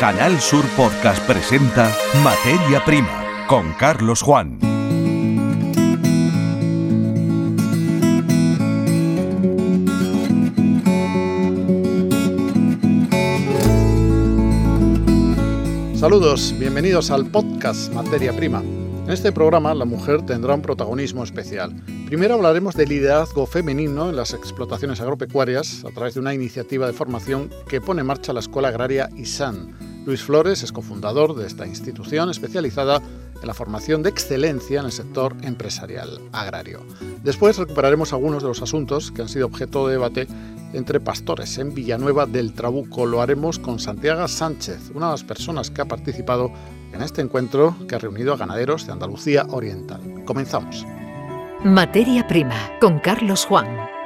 Canal Sur Podcast presenta Materia Prima con Carlos Juan. Saludos, bienvenidos al podcast Materia Prima. En este programa la mujer tendrá un protagonismo especial. Primero hablaremos de liderazgo femenino en las explotaciones agropecuarias a través de una iniciativa de formación que pone en marcha la Escuela Agraria ISAN. Luis Flores es cofundador de esta institución especializada en la formación de excelencia en el sector empresarial agrario. Después recuperaremos algunos de los asuntos que han sido objeto de debate entre pastores en Villanueva del Trabuco. Lo haremos con Santiago Sánchez, una de las personas que ha participado en este encuentro que ha reunido a ganaderos de Andalucía Oriental. Comenzamos. Materia Prima con Carlos Juan.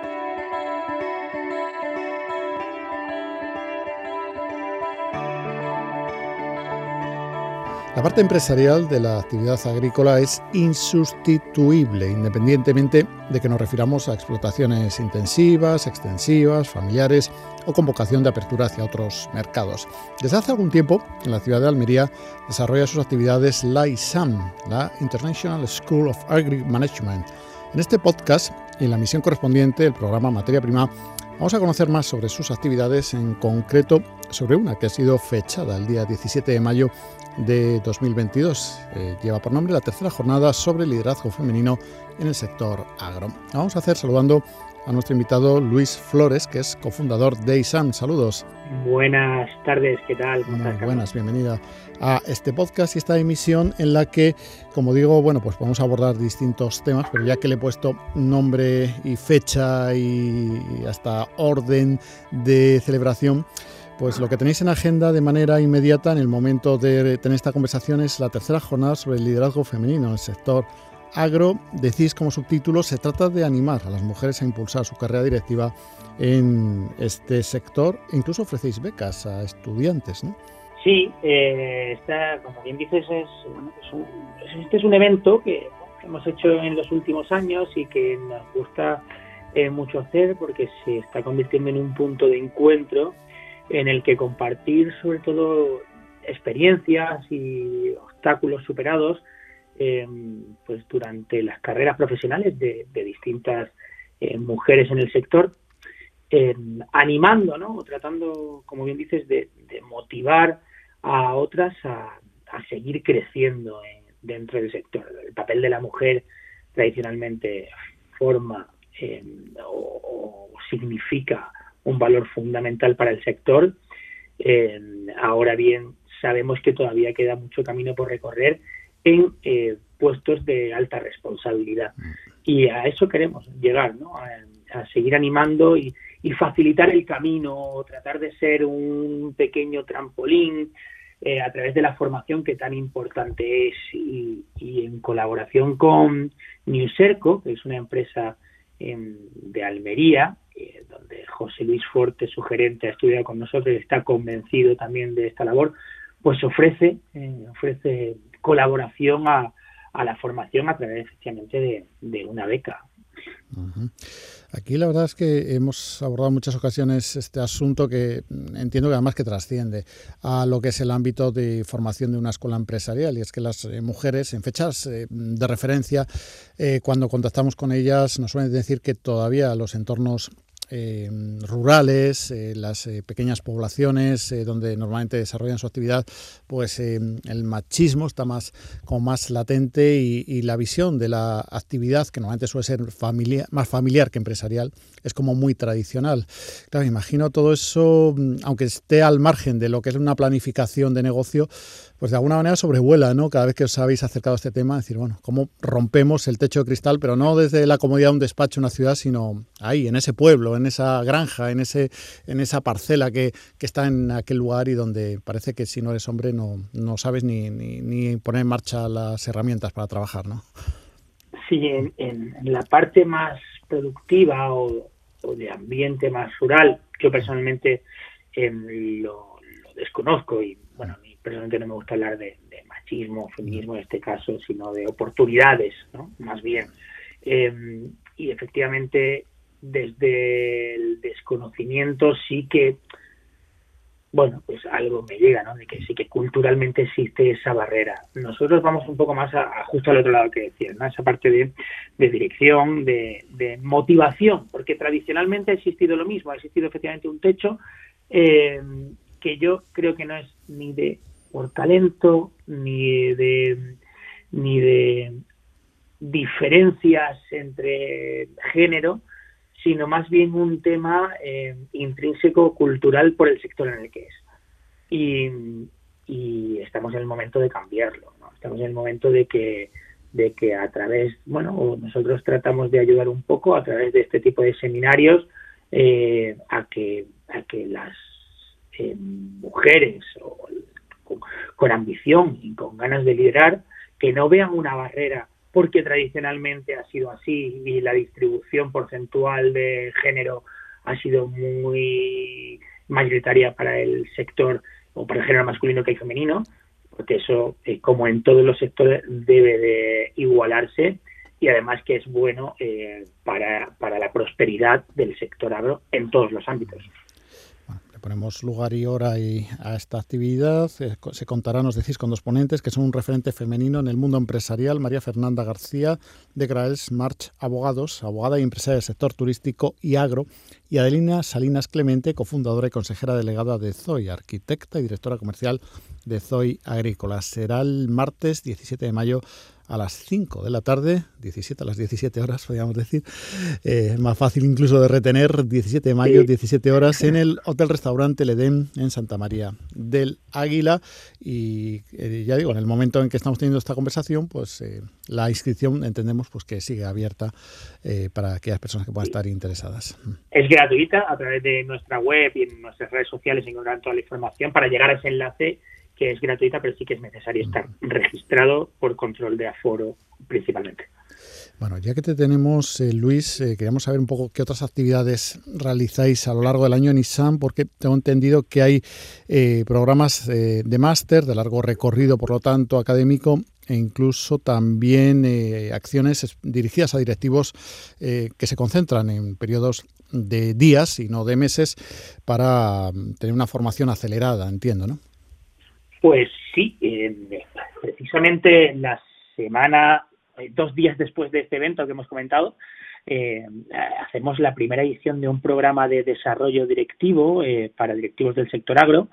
La parte empresarial de la actividad agrícola es insustituible, independientemente de que nos refiramos a explotaciones intensivas, extensivas, familiares o con vocación de apertura hacia otros mercados. Desde hace algún tiempo, en la ciudad de Almería desarrolla sus actividades la ISAM, la International School of Agri Management. En este podcast y en la misión correspondiente, el programa Materia Prima, vamos a conocer más sobre sus actividades, en concreto sobre una que ha sido fechada el día 17 de mayo de 2022. Eh, lleva por nombre la tercera jornada sobre liderazgo femenino en el sector agro. vamos a hacer saludando a nuestro invitado Luis Flores, que es cofundador de ISAM. Saludos. Buenas tardes, ¿qué tal? Muy buenas, bienvenida a este podcast y esta emisión en la que, como digo, bueno, pues podemos abordar distintos temas, pero ya que le he puesto nombre y fecha y hasta orden de celebración, pues lo que tenéis en agenda de manera inmediata en el momento de tener esta conversación es la tercera jornada sobre el liderazgo femenino en el sector agro. Decís como subtítulo, se trata de animar a las mujeres a impulsar su carrera directiva en este sector e incluso ofrecéis becas a estudiantes, ¿no? Sí, eh, como bien dices, es, este es un evento que, hemos hecho en los últimos años y que nos gusta eh, mucho hacer porque se está convirtiendo en un punto de encuentro en el que compartir sobre todo experiencias y obstáculos superados eh, pues durante las carreras profesionales de, distintas eh, mujeres en el sector eh, animando ¿no? o tratando como bien dices de, motivar a otras a, seguir creciendo dentro del sector el papel de la mujer tradicionalmente forma o significa un valor fundamental para el sector. Eh, ahora bien, sabemos que todavía queda mucho camino por recorrer en eh, puestos de alta responsabilidad. Mm. Y a eso queremos llegar, ¿no? a, seguir animando y, facilitar el camino, tratar de ser un pequeño trampolín eh, a través de la formación que tan importante es y, y en colaboración con Newserco, que es una empresa de Almería, donde José Luis Forte, su gerente, ha estudiado con nosotros y está convencido también de esta labor, pues ofrece, eh, ofrece colaboración a, la formación a través efectivamente de, una beca. Aquí la verdad es que hemos abordado en muchas ocasiones este asunto que entiendo que además que trasciende a lo que es el ámbito de formación de una escuela empresarial y es que las eh, mujeres en fechas de referencia cuando contactamos con ellas nos suelen decir que todavía los entornos eh, rurales, eh, las eh, pequeñas poblaciones donde normalmente desarrollan su actividad, pues el machismo está más como más latente y, la visión de la actividad, que normalmente suele ser más familiar que empresarial, es como muy tradicional. Claro, imagino todo eso, mm, aunque esté al margen de lo que es una planificación de negocio, pues de alguna manera sobrevuela, ¿no? Cada vez que os habéis acercado a este tema, decir, bueno, cómo rompemos el techo de cristal, pero no desde la comodidad de un despacho, una ciudad, sino ahí, en ese pueblo, en esa granja, en ese, en esa parcela que, está en aquel lugar y donde parece que si no eres hombre no, no sabes ni, ni, poner en marcha las herramientas para trabajar, ¿no? Sí, en, la parte más productiva o, de ambiente más rural, yo personalmente em, lo, desconozco y personalmente no me gusta hablar de, machismo, feminismo en este caso, sino de oportunidades, ¿no? Más bien. Em, y efectivamente, desde el desconocimiento sí que bueno, pues algo me llega, ¿no? De que sí que culturalmente existe esa barrera. Nosotros vamos un poco más a, justo al otro lado que decir, ¿no? Esa parte de, dirección, de, motivación, porque tradicionalmente ha existido lo mismo, ha existido efectivamente un techo eh, que yo creo que no es ni de por talento, ni de ni de diferencias entre género, sino más bien un tema eh, intrínseco cultural por el sector en el que es. Y, estamos en el momento de cambiarlo, estamos en el momento de que, de que a través, bueno, nosotros tratamos de ayudar un poco a través de este tipo de seminarios eh, a, que, a que las eh, mujeres con, ambición y con ganas de liderar, que no vean una barrera porque tradicionalmente ha sido así y la distribución porcentual de género ha sido muy mayoritaria para el sector o para el género masculino que el femenino, porque eso, eh, como en todos los sectores, debe de igualarse y además que es bueno eh, para, para la prosperidad del sector agro en todos los ámbitos ponemos lugar y hora a esta actividad. Eh, se contará, nos decís, con dos ponentes que son un referente femenino en el mundo empresarial, María Fernanda García de Graels March Abogados, abogada y empresaria del sector turístico y agro, y Adelina Salinas Clemente, cofundadora y consejera delegada de ZOI, arquitecta y directora comercial de ZOI Agrícola. Será el martes 17 de mayo a las 5 de la tarde, 17 a las 17 horas, podríamos decir, eh, más fácil incluso de retener, 17 de mayo, 17 horas, en el Hotel Restaurante Ledén en Santa María del Águila. Y eh, ya digo, en el momento en que estamos teniendo esta conversación, pues eh, la inscripción entendemos pues que sigue abierta para aquellas personas que puedan estar interesadas. Es gratuita a través de nuestra web y en nuestras redes sociales encontrarán toda la información para llegar a ese enlace que es gratuita, pero sí que es necesario estar registrado por control de aforo principalmente. Bueno, ya que te tenemos, eh, Luis, eh, queríamos saber un poco qué otras actividades realizáis a lo largo del año en ISAM, porque tengo entendido que hay eh, programas de máster de largo recorrido, por lo tanto, académico, e incluso también acciones dirigidas a directivos que se concentran en periodos de días y no de meses para mm, tener una formación acelerada, entiendo, ¿no? Pues sí, precisamente la semana, eh, dos días después de este evento que hemos comentado, eh, hacemos la primera edición de un programa de desarrollo directivo eh, para directivos del sector agro,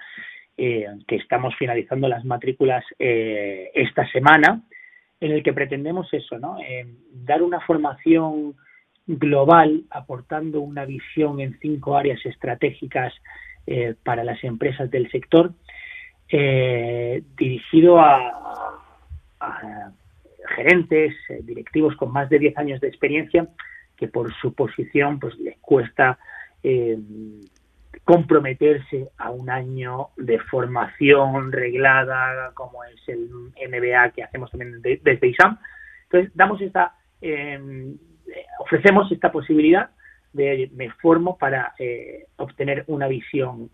que estamos finalizando las matrículas esta semana, en el que pretendemos eso, ¿no? dar una formación global aportando una visión en cinco áreas estratégicas para las empresas del sector eh, dirigido a, gerentes, eh, directivos con más de 10 años de experiencia que por su posición pues les cuesta eh, comprometerse a un año de formación reglada como es el MBA que hacemos también desde ISAM. Entonces damos esta, em, ofrecemos esta posibilidad de me formo para obtener una visión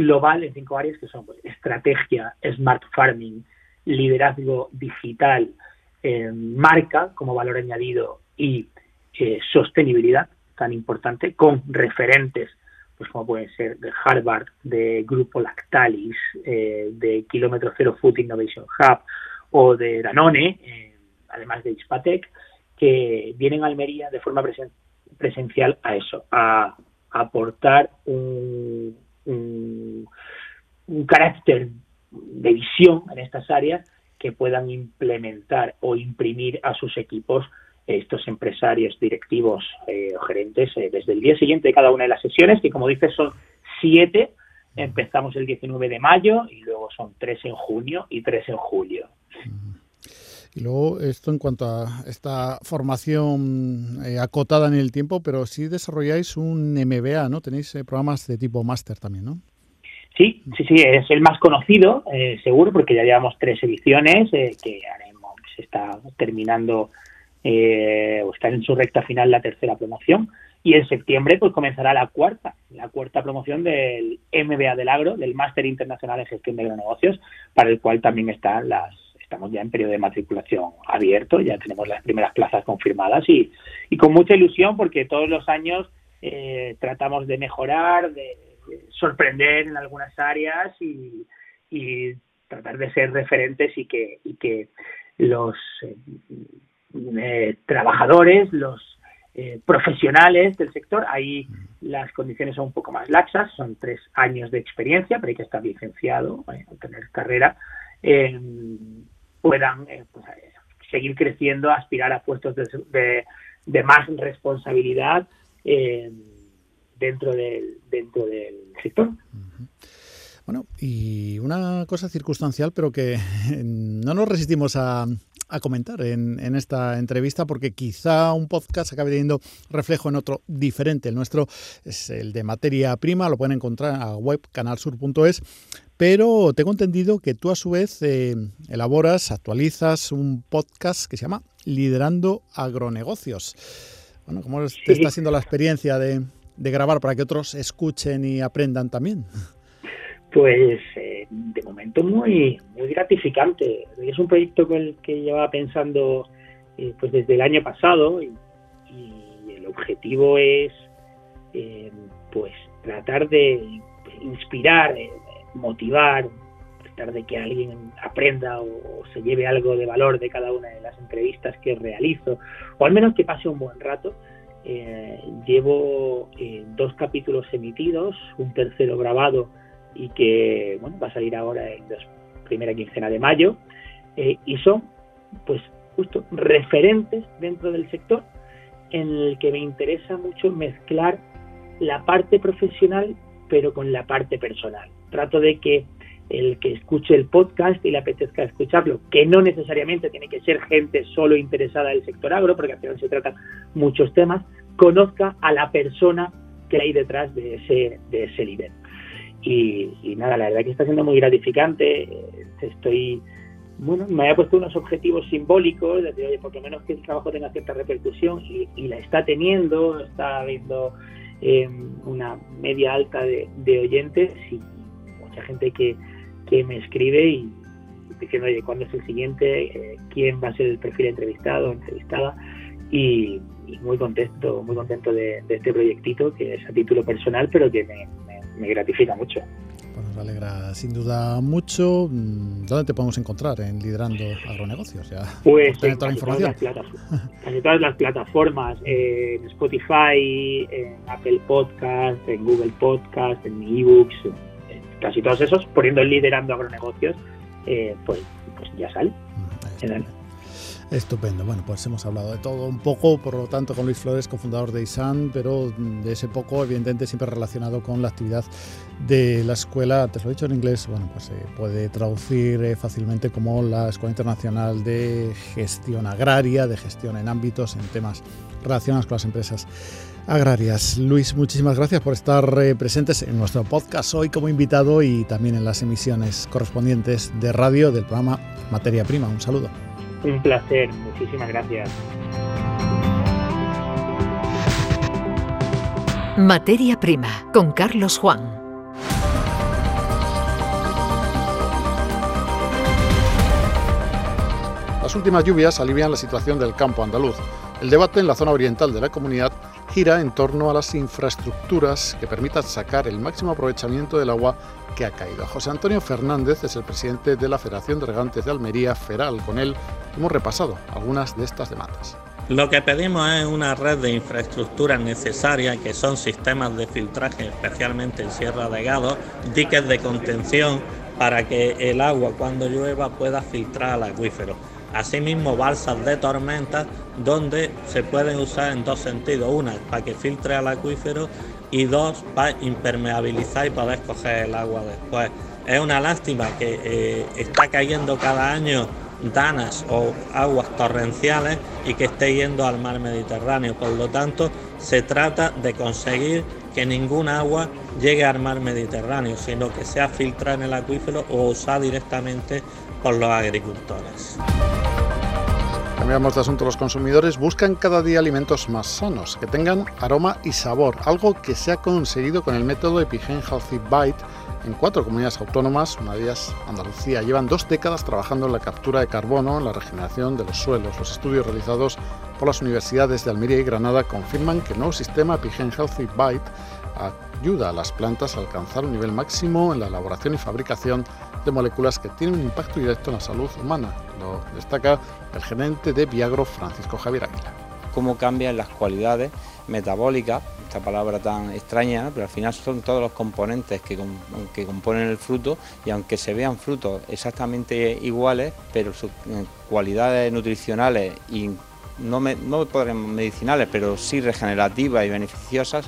global en cinco áreas que son pues, estrategia, smart farming, liderazgo digital, eh, marca como valor añadido y eh, sostenibilidad tan importante con referentes pues como pueden ser de Harvard, de Grupo Lactalis, eh, de Kilómetro Cero Food Innovation Hub o de Danone, además de Ispatec, que vienen a Almería de forma presencial a eso, a aportar un, un, carácter de visión en estas áreas que puedan implementar o imprimir a sus equipos estos empresarios, directivos eh, o gerentes eh, desde el día siguiente de cada una de las sesiones, que como dices son siete, empezamos el 19 de mayo y luego son tres en junio y tres en julio. Y luego esto en cuanto a esta formación eh, acotada en el tiempo, pero sí desarrolláis un MBA, ¿no? Tenéis eh, programas de tipo máster también, ¿no? Sí, sí, sí, es el más conocido, eh, seguro, porque ya llevamos tres ediciones que haremos, se está terminando o está en su recta final la tercera promoción y en septiembre pues comenzará la cuarta, la cuarta promoción del MBA del Agro, del Máster Internacional en Gestión de Agronegocios, para el cual también están las estamos ya en periodo de matriculación abierto, ya tenemos las primeras plazas confirmadas y, y con mucha ilusión porque todos los años eh, tratamos de mejorar, de sorprender en algunas áreas y, y tratar de ser referentes y que, y que los eh, eh, trabajadores, los profesionales del sector, ahí las condiciones son un poco más laxas, son tres años de experiencia, pero hay que estar licenciado, tener carrera, puedan pues, seguir creciendo, aspirar a puestos de, más responsabilidad dentro, del, dentro del sector. Bueno, y una cosa circunstancial, pero que no nos resistimos a, comentar en, esta entrevista porque quizá un podcast acabe teniendo reflejo en otro diferente. El nuestro es el de materia prima, lo pueden encontrar a web canalsur.es, pero tengo entendido que tú a su vez eh, elaboras, actualizas un podcast que se llama Liderando Agronegocios. Bueno, ¿cómo te está siendo la experiencia de, de grabar para que otros escuchen y aprendan también? Pues eh, de momento muy muy gratificante. Es un proyecto con el que llevaba pensando eh, pues desde el año pasado y, el objetivo es eh, pues tratar de inspirar, motivar, tratar de que alguien aprenda o, se lleve algo de valor de cada una de las entrevistas que realizo o al menos que pase un buen rato. llevo dos capítulos emitidos, un tercero grabado y que bueno va a salir ahora en la primera quincena de mayo eh, y son pues justo referentes dentro del sector en el que me interesa mucho mezclar la parte profesional pero con la parte personal. Trato de que el que escuche el podcast y le apetezca escucharlo, que no necesariamente tiene que ser gente solo interesada en el sector agro, porque al final se tratan muchos temas, conozca a la persona que hay detrás de ese, de ese líder. Y, nada, la verdad que está siendo muy gratificante. Estoy, bueno, me había puesto unos objetivos simbólicos, de oye, por lo menos que el trabajo tenga cierta repercusión y, la está teniendo, está habiendo em, una media alta de, oyentes y mucha gente que, que me escribe y diciendo, oye, ¿cuándo es el siguiente? Eh, ¿Quién va a ser el perfil entrevistado o entrevistada? Y, muy contento, muy contento de, de, este proyectito que es a título personal, pero que me, me gratifica mucho. Pues nos alegra sin duda mucho. Mm, ¿Dónde te podemos encontrar en Liderando Agronegocios? Ya, pues en toda la información. Todas todas las plataformas, en Spotify, en Apple Podcast, en Google Podcast, en eBooks, casi todos esos, poniendo Liderando Agronegocios, eh, pues, pues ya sale. Mm, Estupendo. Bueno, pues hemos hablado de todo un poco, por lo tanto, con Luis Flores, cofundador de ISAN, pero de ese poco, evidentemente, siempre relacionado con la actividad de la escuela. Te lo he dicho en inglés, bueno, pues se puede traducir eh, fácilmente como la Escuela Internacional de Gestión Agraria, de gestión en ámbitos, en temas relacionados con las empresas agrarias. Luis, muchísimas gracias por estar eh, presentes en nuestro podcast hoy como invitado y también en las emisiones correspondientes de radio del programa Materia Prima. Un saludo. Un placer, muchísimas gracias. Materia Prima con Carlos Juan. Las últimas lluvias alivian la situación del campo andaluz. El debate en la zona oriental de la comunidad gira en torno a las infraestructuras que permitan sacar el máximo aprovechamiento del agua que ha caído. José Antonio Fernández es el presidente de la Federación de Regantes de Almería, FERAL. Con él hemos repasado algunas de estas demandas. Lo que pedimos es una red de infraestructuras necesarias, que son sistemas de filtraje, especialmente en Sierra de Gado, diques de contención para que el agua cuando llueva pueda filtrar al acuífero. Asimismo, balsas de tormenta donde se pueden usar en dos sentidos. Una, para que filtre al acuífero y dos, para impermeabilizar y poder escoger el agua después. Es una lástima que eh, está cayendo cada año danas o aguas torrenciales y que esté yendo al mar Mediterráneo. Por lo tanto, se trata de conseguir que ninguna agua llegue al mar Mediterráneo, sino que sea filtrada en el acuífero o usada directamente por los agricultores. Cambiamos de asunto. Los consumidores buscan cada día alimentos más sanos, que tengan aroma y sabor, algo que se ha conseguido con el método Epigen Healthy Bite en cuatro comunidades autónomas, una de ellas Andalucía. Llevan dos décadas trabajando en la captura de carbono, en la regeneración de los suelos. Los estudios realizados por las universidades de Almería y Granada confirman que el nuevo sistema Epigen Healthy Bite ayuda a las plantas a alcanzar un nivel máximo en la elaboración y fabricación de moléculas que tienen un impacto directo en la salud humana. Lo destaca el gerente de Viagro, Francisco Javier Águila. Cómo cambian las cualidades metabólicas, esta palabra tan extraña, pero al final son todos los componentes que, que, componen el fruto y aunque se vean frutos exactamente iguales, pero sus eh, cualidades nutricionales y no, me, no medicinales, pero sí regenerativas y beneficiosas,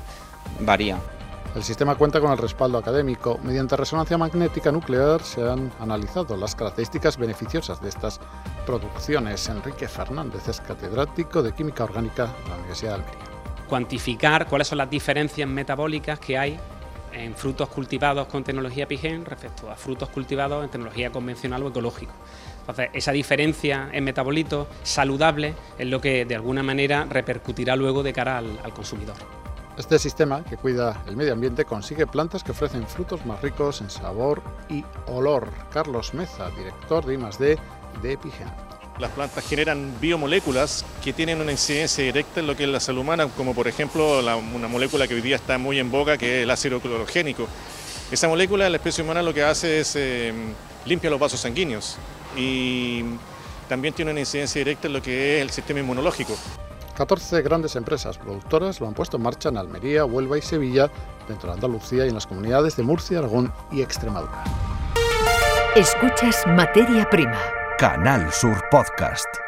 varían. El sistema cuenta con el respaldo académico. Mediante resonancia magnética nuclear se han analizado las características beneficiosas de estas producciones. Enrique Fernández es catedrático de Química Orgánica de la Universidad de Almería. Cuantificar cuáles son las diferencias metabólicas que hay en frutos cultivados con tecnología PIGEN respecto a frutos cultivados en tecnología convencional o ecológico. Entonces, esa diferencia en metabolito saludable es lo que de alguna manera repercutirá luego de cara al, consumidor. Este sistema, que cuida el medio ambiente, consigue plantas que ofrecen frutos más ricos en sabor y olor. Carlos Meza, director de I+D de Epigen. Las plantas generan biomoléculas que tienen una incidencia directa en lo que es la salud humana, como por ejemplo una molécula que hoy día está muy en boga, que es el ácido clorogénico. Esa molécula, la especie humana lo que hace es eh, limpia los vasos sanguíneos y también tiene una incidencia directa en lo que es el sistema inmunológico. 14 grandes empresas productoras lo han puesto en marcha en Almería, Huelva y Sevilla, dentro de Andalucía y en las comunidades de Murcia, Aragón y Extremadura. Escuchas Materia Prima. Canal Sur Podcast.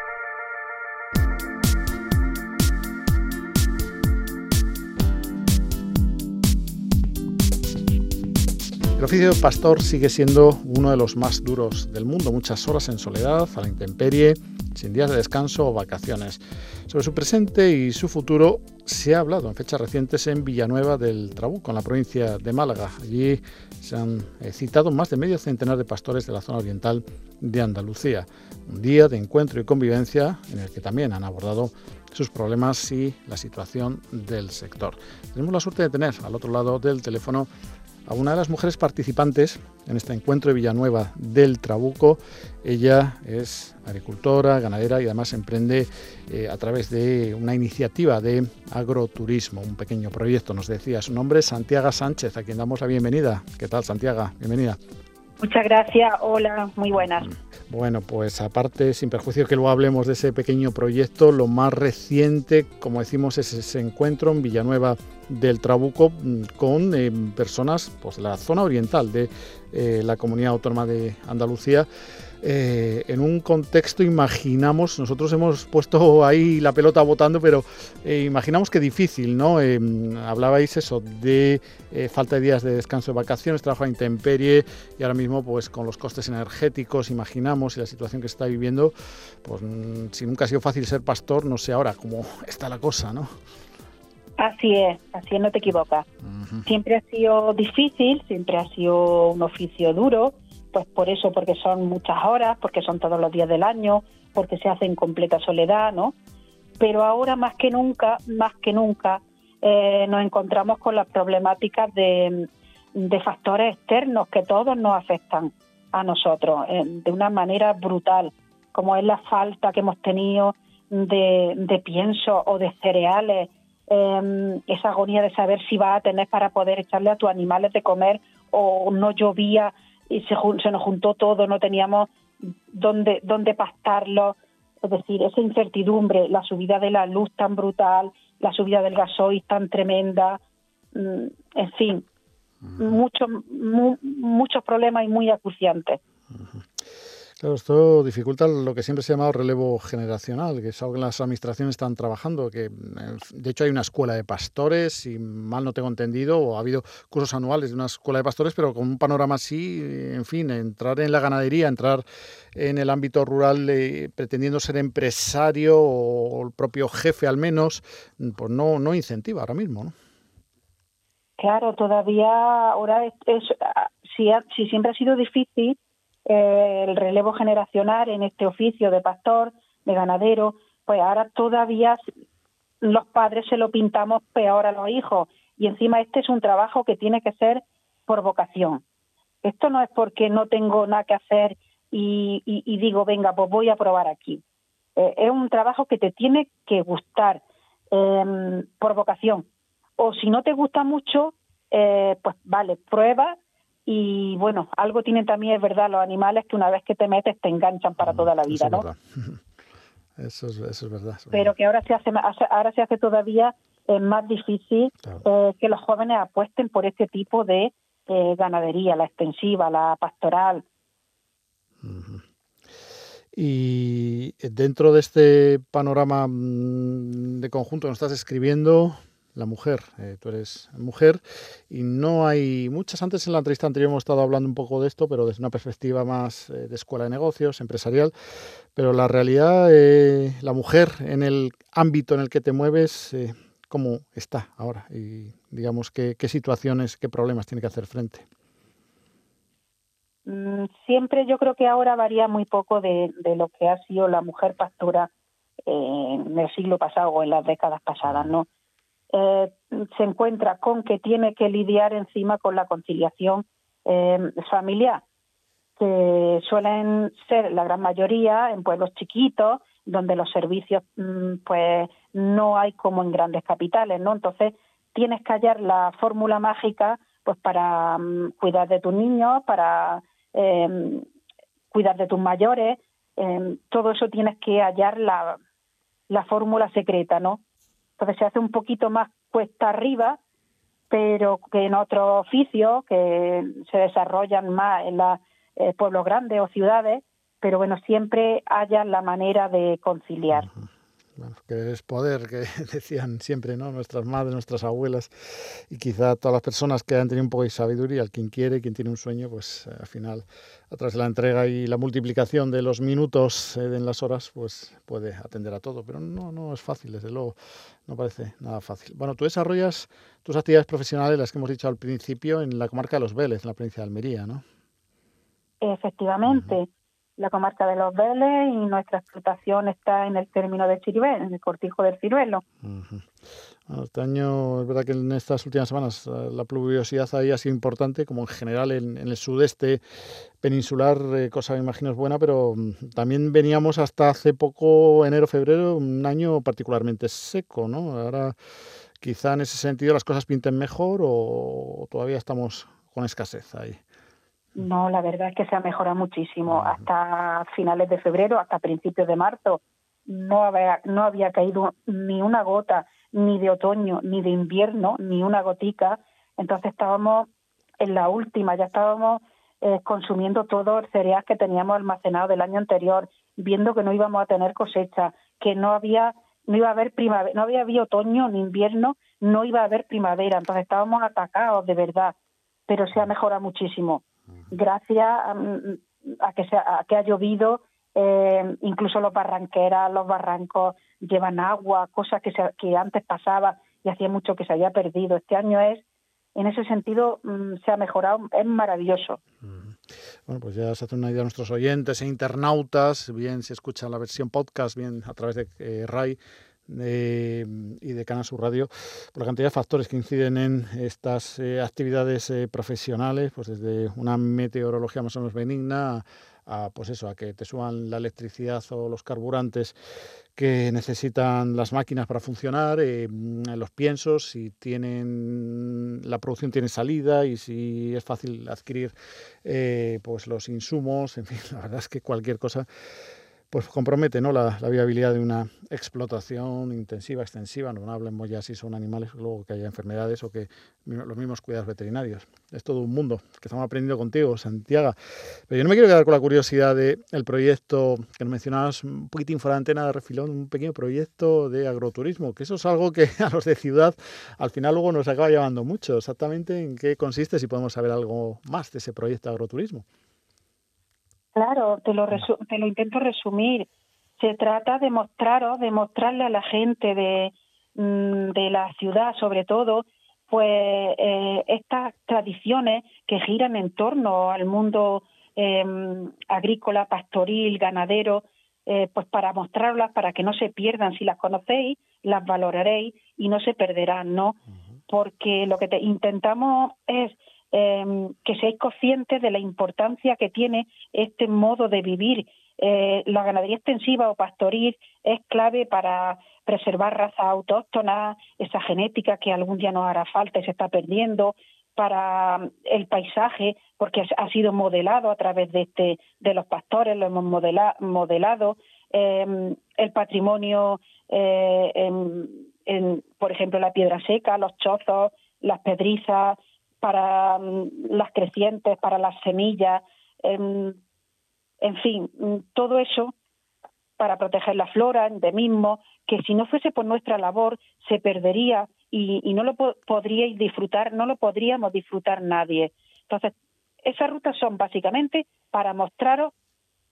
Oficio de pastor sigue siendo uno de los más duros del mundo, muchas horas en soledad, a la intemperie, sin días de descanso o vacaciones. Sobre su presente y su futuro se ha hablado en fechas recientes en Villanueva del Trabuco, en la provincia de Málaga. Allí se han eh, citado más de medio centenar de pastores de la zona oriental de Andalucía. Un día de encuentro y convivencia en el que también han abordado sus problemas y la situación del sector. Tenemos la suerte de tener al otro lado del teléfono a una de las mujeres participantes en este encuentro de Villanueva del Trabuco. Ella es agricultora, ganadera y además emprende eh, a través de una iniciativa de agroturismo, un pequeño proyecto, nos decía. Su nombre es Santiago Sánchez, a quien damos la bienvenida. ¿Qué tal, Santiago? Bienvenida. Muchas gracias, hola, muy buenas. Bueno, pues aparte, sin perjuicio que luego hablemos de ese pequeño proyecto, lo más reciente, como decimos, es ese encuentro en Villanueva del Trabuco mm, con eh, personas pues, de la zona oriental de eh, la comunidad autónoma de Andalucía eh, en un contexto, imaginamos, nosotros hemos puesto ahí la pelota votando, pero eh, imaginamos que difícil, ¿no? Eh, hablabais eso de falta de días de descanso de vacaciones, trabajo a intemperie y ahora mismo pues con los costes energéticos, imaginamos y la situación que se está viviendo, pues mm, si nunca ha sido fácil ser pastor, no sé ahora cómo está la cosa, ¿no? Así es, así es, no te equivocas. Siempre ha sido difícil, siempre ha sido un oficio duro, pues por eso, porque son muchas horas, porque son todos los días del año, porque se hace en completa soledad, ¿no? Pero ahora más que nunca, más que nunca, eh, nos encontramos con las problemáticas de, factores externos que todos nos afectan a nosotros eh, de una manera brutal, como es la falta que hemos tenido de, pienso o de cereales, em, esa agonía de saber si va a tener para poder echarle a tus animales de comer o no llovía y se, se nos juntó todo, no teníamos dónde, dónde pastarlo. Es decir, esa incertidumbre, la subida de la luz tan brutal, la subida del gasoil tan tremenda, mm, en fin, muchos muchos problemas y muy acuciantes. Claro, esto dificulta lo que siempre se ha llamado relevo generacional, que es algo que las administraciones están trabajando, que de hecho hay una escuela de pastores, si mal no tengo entendido, o ha habido cursos anuales de una escuela de pastores, pero con un panorama así, en fin, entrar en la ganadería, entrar en el ámbito rural eh, pretendiendo ser empresario o el propio jefe al menos, pues no, no incentiva ahora mismo, ¿no? Claro, todavía ahora es, si, si siempre ha sido difícil, eh, el relevo generacional en este oficio de pastor, de ganadero, pues ahora todavía los padres se lo pintamos peor a los hijos y encima este es un trabajo que tiene que ser por vocación. Esto no es porque no tengo nada que hacer y, digo, venga, pues voy a probar aquí. Eh, es un trabajo que te tiene que gustar em, por vocación. O si no te gusta mucho, eh, pues vale, prueba y bueno, algo tienen también, es verdad, los animales que una vez que te metes te enganchan para toda la vida, ¿no? Eso es, eso es verdad. Pero que ahora se hace, ahora se hace todavía eh, más difícil eh, que los jóvenes apuesten por este tipo de eh, ganadería, la extensiva, la pastoral. Y dentro de este panorama mm, de conjunto que nos estás escribiendo, la mujer. Eh, tú eres mujer y no hay muchas. Antes en la entrevista anterior hemos estado hablando un poco de esto, pero desde una perspectiva más eh, de escuela de negocios, empresarial. Pero la realidad, eh, la mujer en el ámbito en el que te mueves, ¿cómo está ahora? Y digamos, ¿qué, qué situaciones, qué problemas tiene que hacer frente? Mm, siempre yo creo que ahora varía muy poco de, de lo que ha sido la mujer pastora en el siglo pasado o en las décadas pasadas, ¿no? Eh, se encuentra con que tiene que lidiar encima con la conciliación eh, familiar, que suelen ser la gran mayoría en pueblos chiquitos, donde los servicios mm, pues no hay como en grandes capitales, ¿no? Entonces tienes que hallar la fórmula mágica pues para mm, cuidar de tus niños, para em, cuidar de tus mayores, em, todo eso tienes que hallar la, la fórmula secreta, ¿no? Entonces se hace un poquito más cuesta arriba, pero que en otros oficios que se desarrollan más en los eh, pueblos grandes o ciudades, pero bueno, siempre haya la manera de conciliar que es poder, que decían siempre ¿no? nuestras madres, nuestras abuelas, y quizá todas las personas que han tenido un poco de sabiduría, el quien quiere, quien tiene un sueño, pues eh, al final, a través de la entrega y la multiplicación de los minutos eh, en las horas, pues puede atender a todo. Pero no, no es fácil, desde luego, no parece nada fácil. Bueno, tú desarrollas tus actividades profesionales, las que hemos dicho al principio, en la comarca de Los Vélez, en la provincia de Almería, ¿no? Efectivamente la comarca de Los Vélez y nuestra explotación está en el término de Chiribé, en el cortijo del Ciruelo. este año es verdad que en estas últimas semanas eh, la pluviosidad ahí ha sido importante, como en general en, el sudeste peninsular, eh, cosa me imagino es buena, pero mm, también veníamos hasta hace poco, enero, febrero, un año particularmente seco, ¿no? Ahora quizá en ese sentido las cosas pinten mejor o todavía estamos con escasez ahí. No, la verdad es que se ha mejorado muchísimo. Hasta finales de febrero, hasta principios de marzo, no había, no había caído ni una gota, ni de otoño, ni de invierno, ni una gotica. Entonces estábamos en la última, ya estábamos eh, consumiendo todo el cereal que teníamos almacenado del año anterior, viendo que no íbamos a tener cosecha, que no había no iba a haber primavera, no había habido otoño ni invierno, no iba a haber primavera, entonces estábamos atacados de verdad, pero se ha mejorado muchísimo gracias a, que, se, que ha llovido, eh, incluso los barranqueras, los barrancos llevan agua, cosas que, que antes pasaba y hacía mucho que se había perdido. Este año es, en ese sentido, mm, se ha mejorado, es maravilloso. Bueno, pues ya se hace una idea a nuestros oyentes e internautas, bien si escuchan la versión podcast, bien a través de eh, RAI, y de Canal Sur Radio por la cantidad de factores que inciden en estas eh, actividades eh, profesionales, pues desde una meteorología más o menos benigna a, pues eso, a que te suban la electricidad o los carburantes que necesitan las máquinas para funcionar, eh, los piensos, si tienen la producción tiene salida y si es fácil adquirir pues los insumos, en fin, la verdad es que cualquier cosa pues compromete ¿no? la, viabilidad de una explotación intensiva, extensiva, no hablemos ya si son animales, luego que haya enfermedades o que los mismos cuidados veterinarios. Es todo un mundo que estamos aprendiendo contigo, Santiago. Pero yo no me quiero quedar con la curiosidad del proyecto que nos mencionabas un poquitín fuera de antena de refilón, un pequeño proyecto de agroturismo, que eso es algo que a los de ciudad al final luego nos acaba llevando mucho. Exactamente en qué consiste, si podemos saber algo más de ese proyecto de agroturismo. Claro, te lo, te lo intento resumir. Se trata de mostraros, de mostrarle a la gente de, mm, de la ciudad, sobre todo, pues eh, estas tradiciones que giran en torno al mundo em, agrícola, pastoril, ganadero, eh, pues para mostrarlas, para que no se pierdan. Si las conocéis, las valoraréis y no se perderán, ¿no? Porque lo que te intentamos es Em, que seáis conscientes de la importancia que tiene este modo de vivir. Eh, la ganadería extensiva o pastoril es clave para preservar razas autóctonas, esa genética que algún día nos hará falta y se está perdiendo, para el paisaje, porque ha sido modelado a través de este de los pastores, lo hemos modelado, em, el patrimonio, eh, en, por ejemplo, la piedra seca, los chozos, las pedrizas, para mm, las crecientes, para las semillas, em, en fin, mm, todo eso para proteger la flora, endemismo, que si no fuese por nuestra labor se perdería y, no lo podríais disfrutar, no lo podríamos disfrutar nadie. Entonces, esas rutas son básicamente para mostraros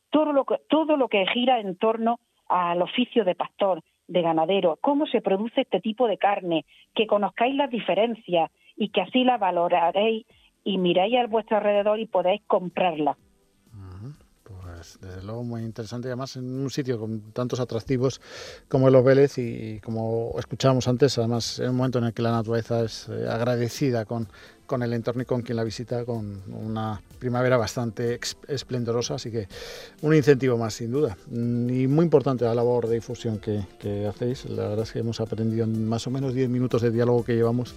todo lo que, todo lo que gira en torno al oficio de pastor, de ganadero, cómo se produce este tipo de carne, que conozcáis las diferencias y que así la valoraréis y miráis a vuestro alrededor y podéis comprarla. Desde luego muy interesante. Y además en un sitio con tantos atractivos como el Vélez y, como escuchábamos antes, además en un momento en el que la naturaleza es eh, agradecida con, con el entorno y con quien la visita con una primavera bastante esplendorosa, así que un incentivo más sin duda. Y muy importante la labor de difusión que, que hacéis, la verdad es que hemos aprendido en más o menos 10 minutos de diálogo que llevamos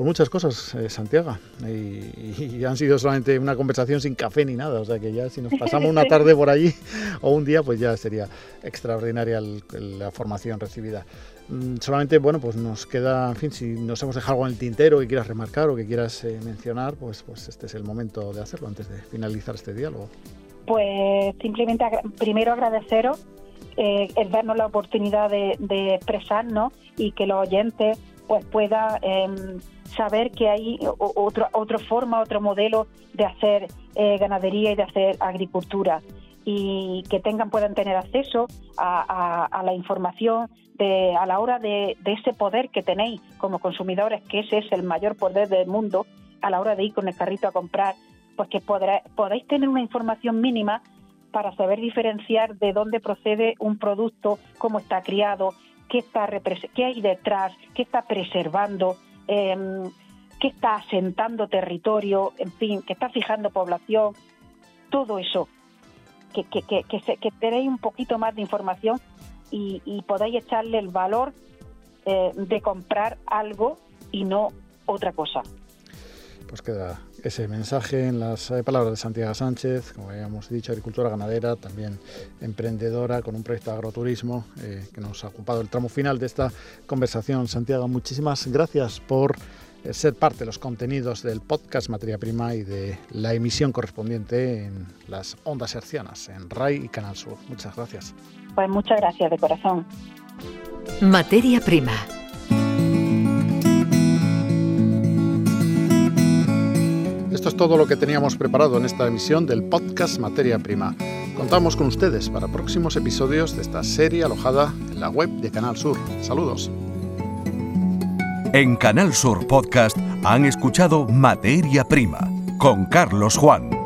por muchas cosas, eh, Santiago. Y, han sido solamente una conversación sin café ni nada. O sea que ya si nos pasamos una tarde por allí o un día, pues ya sería extraordinaria la formación recibida. Mm, solamente, bueno, pues nos queda, en fin, si nos hemos dejado algo en el tintero que quieras remarcar o que quieras eh, mencionar, pues, pues este es el momento de hacerlo antes de finalizar este diálogo. Pues simplemente primero agradeceros eh, el darnos la oportunidad de, de, expresarnos y que los oyentes pues pueda em, saber que hay otro, otra forma, otro modelo de hacer eh, ganadería y de hacer agricultura. Y que tengan puedan tener acceso a, la información de, a la hora de, ese poder que tenéis como consumidores, que ese es el mayor poder del mundo, a la hora de ir con el carrito a comprar, pues que podáis tener una información mínima para saber diferenciar de dónde procede un producto, cómo está criado, qué, está qué hay detrás, qué está preservando, eh, que está asentando territorio, en fin, que está fijando población, todo eso, que, que, que, que, tenéis un poquito más de información y, y podáis echarle el valor eh, de comprar algo y no otra cosa. Pues queda ese mensaje en las eh, palabras de Santiago Sánchez, como habíamos dicho, agricultora ganadera, también emprendedora con un proyecto de agroturismo eh, que nos ha ocupado el tramo final de esta conversación. Santiago, muchísimas gracias por eh, ser parte de los contenidos del podcast Materia Prima y de la emisión correspondiente en las ondas hercianas, en RAI y Canal Sur. Muchas gracias. Pues muchas gracias de corazón. Materia Prima todo lo que teníamos preparado en esta emisión del podcast Materia Prima. Contamos con ustedes para próximos episodios de esta serie alojada en la web de Canal Sur. Saludos. En Canal Sur Podcast han escuchado Materia Prima con Carlos Juan.